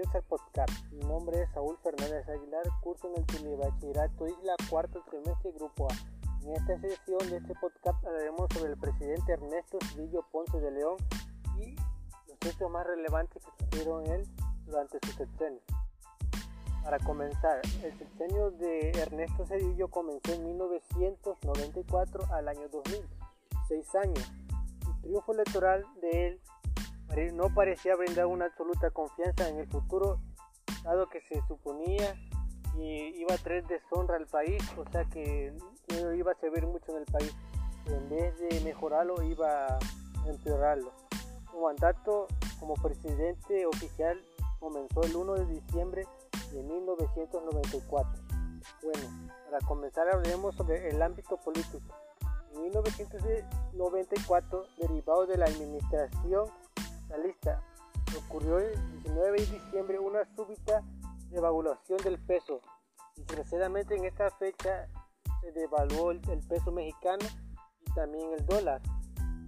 bienvenidos al podcast. Mi nombre es Saúl Fernández Aguilar, curso en el Telebachillerato Isla Cuarto Trimestre Grupo A. En esta sesión de este podcast hablaremos sobre el presidente Ernesto Cedillo Ponce de León y los hechos más relevantes que sucedieron en él durante su sexenio. Para comenzar, el sexenio de Ernesto Cedillo comenzó en 1994 al año 2000, seis años. El triunfo electoral de él no parecía brindar una absoluta confianza en el futuro, dado que se suponía que iba a traer deshonra al país, o sea que no iba a servir mucho en el país. En vez de mejorarlo, iba a empeorarlo. Su mandato como presidente oficial comenzó el 1 de diciembre de 1994. Bueno, para comenzar hablaremos sobre el ámbito político. En 1994, derivado de la administración la lista. Ocurrió el 19 de diciembre una súbita devaluación del peso. Desgraciadamente en esta fecha se devaluó el, peso mexicano y también el dólar.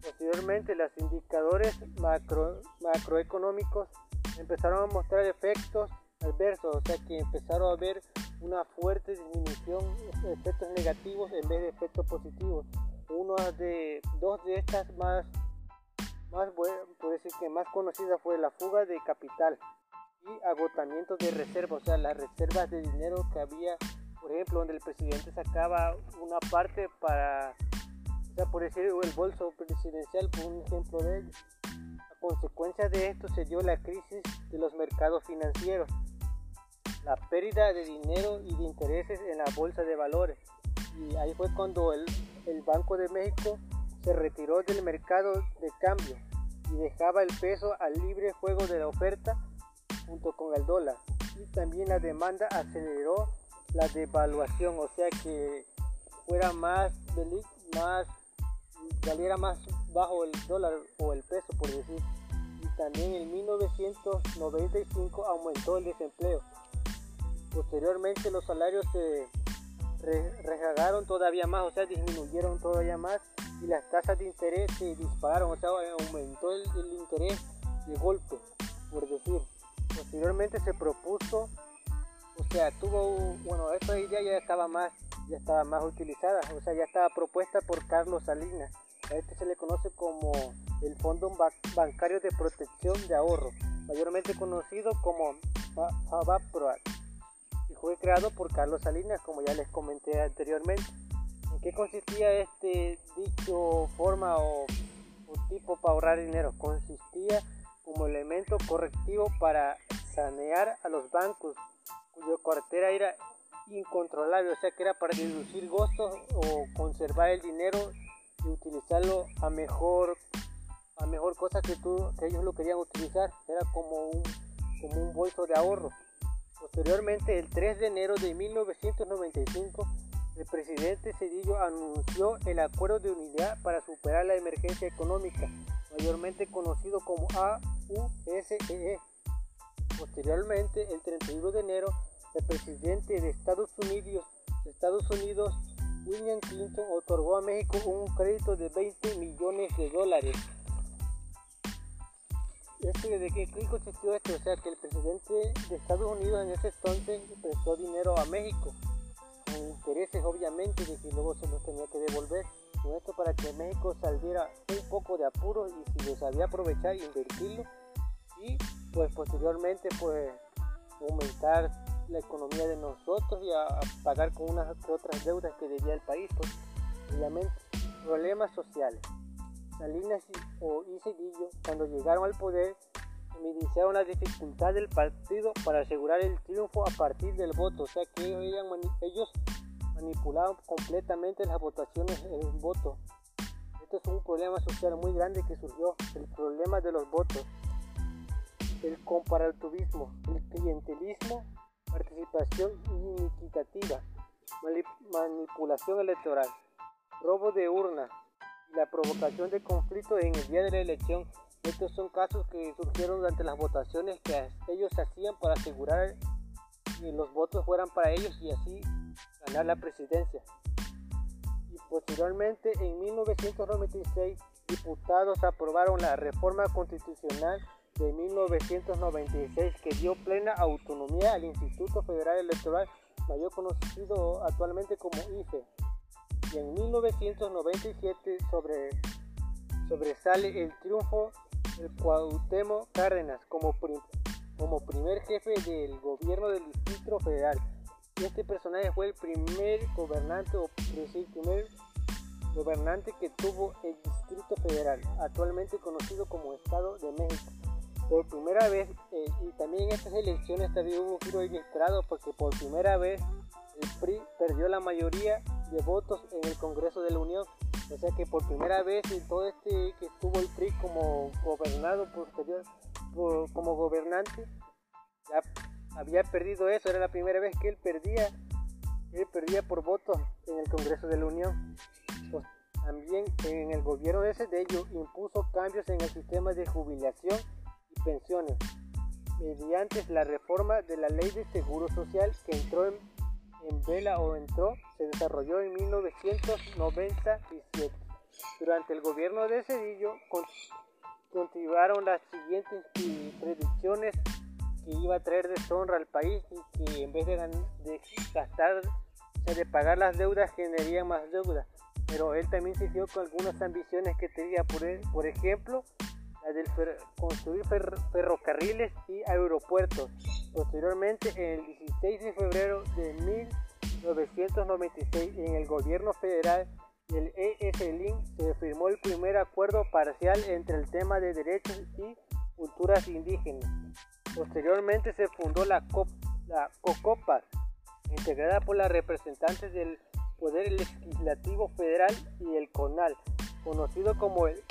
Posteriormente los indicadores macro, macroeconómicos empezaron a mostrar efectos adversos, o sea que empezaron a haber una fuerte disminución, de efectos negativos en vez de efectos positivos. Uno de dos de estas más más decir que más conocida fue la fuga de capital y agotamiento de reservas, o sea, las reservas de dinero que había, por ejemplo, donde el presidente sacaba una parte para, o sea, por decir, el bolso presidencial, por un ejemplo de ello. A consecuencia de esto se dio la crisis de los mercados financieros, la pérdida de dinero y de intereses en la bolsa de valores. Y ahí fue cuando el, el Banco de México se retiró del mercado de cambio y dejaba el peso al libre juego de la oferta junto con el dólar. Y también la demanda aceleró la devaluación, o sea que fuera más, más saliera más bajo el dólar o el peso por decir. Y también en 1995 aumentó el desempleo. Posteriormente los salarios se rezagaron todavía más, o sea, disminuyeron todavía más y las tasas de interés se dispararon, o sea, aumentó el, interés de golpe, por decir. Posteriormente se propuso, o sea, tuvo, bueno, esta idea ya estaba más, ya estaba más utilizada, o sea, ya estaba propuesta por Carlos Salinas. A este se le conoce como el Fondo Bancario de Protección de Ahorro, mayormente conocido como FABAPROAC, y fue creado por Carlos Salinas, como ya les comenté anteriormente qué consistía este dicho forma o, tipo para ahorrar dinero? Consistía como elemento correctivo para sanear a los bancos cuya cartera era incontrolable, o sea que era para reducir gastos o conservar el dinero y utilizarlo a mejor a mejor cosa que que ellos lo querían utilizar, era como un como un bolso de ahorro. Posteriormente, el 3 de enero de 1995 el presidente Cedillo anunció el acuerdo de unidad para superar la emergencia económica, mayormente conocido como AUSEE. Posteriormente, el 31 de enero, el presidente de Estados Unidos, Estados Unidos William Clinton otorgó a México un crédito de 20 millones de dólares. Este, ¿De qué consistió esto? O sea, que el presidente de Estados Unidos en ese entonces prestó dinero a México intereses obviamente de que luego se los tenía que devolver. Con esto para que México saliera un poco de apuro y si lo sabía aprovechar e invertirlo y pues posteriormente pues aumentar la economía de nosotros y a, pagar con unas otras deudas que debía el país pues obviamente problemas sociales Salinas y, o cuando llegaron al poder iniciaron la dificultad del partido para asegurar el triunfo a partir del voto, o sea que ellos, ellos manipulaban completamente las votaciones en el voto. Esto es un problema social muy grande que surgió, el problema de los votos, el comparativismo, el clientelismo, participación inequitativa, manipulación electoral, robo de urna y la provocación de conflicto en el día de la elección estos son casos que surgieron durante las votaciones que ellos hacían para asegurar que los votos fueran para ellos y así ganar la presidencia. Y posteriormente, en 1996, diputados aprobaron la reforma constitucional de 1996 que dio plena autonomía al Instituto Federal Electoral, mayor conocido actualmente como IFE. Y en 1997 sobre, sobresale el triunfo Cuauhtémoc Cárdenas como, como primer jefe del gobierno del Distrito Federal. Este personaje fue el primer gobernante o primer gobernante que tuvo el Distrito Federal, actualmente conocido como Estado de México. Por primera vez, eh, y también en estas elecciones también hubo un giro inesperado porque por primera vez el PRI perdió la mayoría de votos en el Congreso de la Unión. O sea que por primera vez en todo este que estuvo el PRI como gobernado posterior, como gobernante, ya había perdido eso, era la primera vez que él perdía, él perdía por votos en el Congreso de la Unión. Pues, también en el gobierno de ese de ello impuso cambios en el sistema de jubilación y pensiones mediante la reforma de la ley de seguro social que entró en, vela o entró, se desarrolló en 1997. Durante el gobierno de Cedillo continuaron las siguientes predicciones que iba a traer deshonra al país y que en vez de, gastar, de pagar las deudas, generaría más deudas. Pero él también dio con algunas ambiciones que tenía, por, e, por ejemplo, la de construir ferrocarriles y aeropuertos. Posteriormente, en el 16 de febrero de 1996, en el gobierno federal y el ESLIN se firmó el primer acuerdo parcial entre el tema de derechos y culturas indígenas. Posteriormente se fundó la, COP, la COCOPAS, integrada por las representantes del Poder Legislativo Federal y el CONAL, conocido como el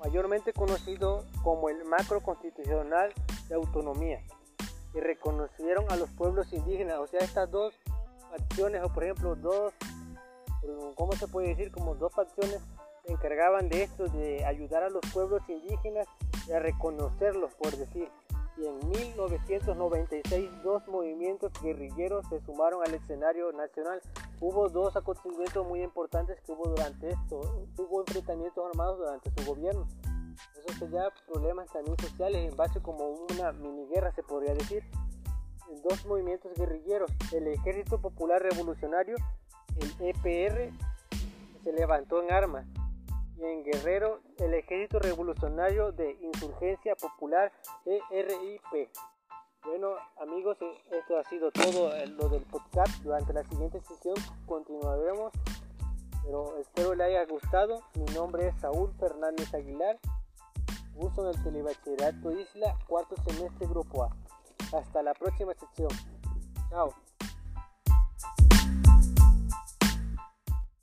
mayormente conocido como el macro constitucional de autonomía, y reconocieron a los pueblos indígenas, o sea, estas dos facciones, o por ejemplo, dos, ¿cómo se puede decir? Como dos facciones se encargaban de esto, de ayudar a los pueblos indígenas y a reconocerlos, por decir y en 1996 dos movimientos guerrilleros se sumaron al escenario nacional. Hubo dos acontecimientos muy importantes que hubo durante esto. Hubo enfrentamientos armados durante su gobierno. Eso sería problemas también sociales en base como una mini guerra se podría decir. En dos movimientos guerrilleros, el Ejército Popular Revolucionario, el EPR, se levantó en armas en Guerrero el Ejército Revolucionario de Insurgencia Popular ERIP. Bueno amigos, eh, esto ha sido todo eh, lo del podcast. Durante la siguiente sesión continuaremos, pero espero le haya gustado. Mi nombre es Saúl Fernández Aguilar, curso en el Telebachillerato Isla, cuarto semestre Grupo A. Hasta la próxima sesión. Chao.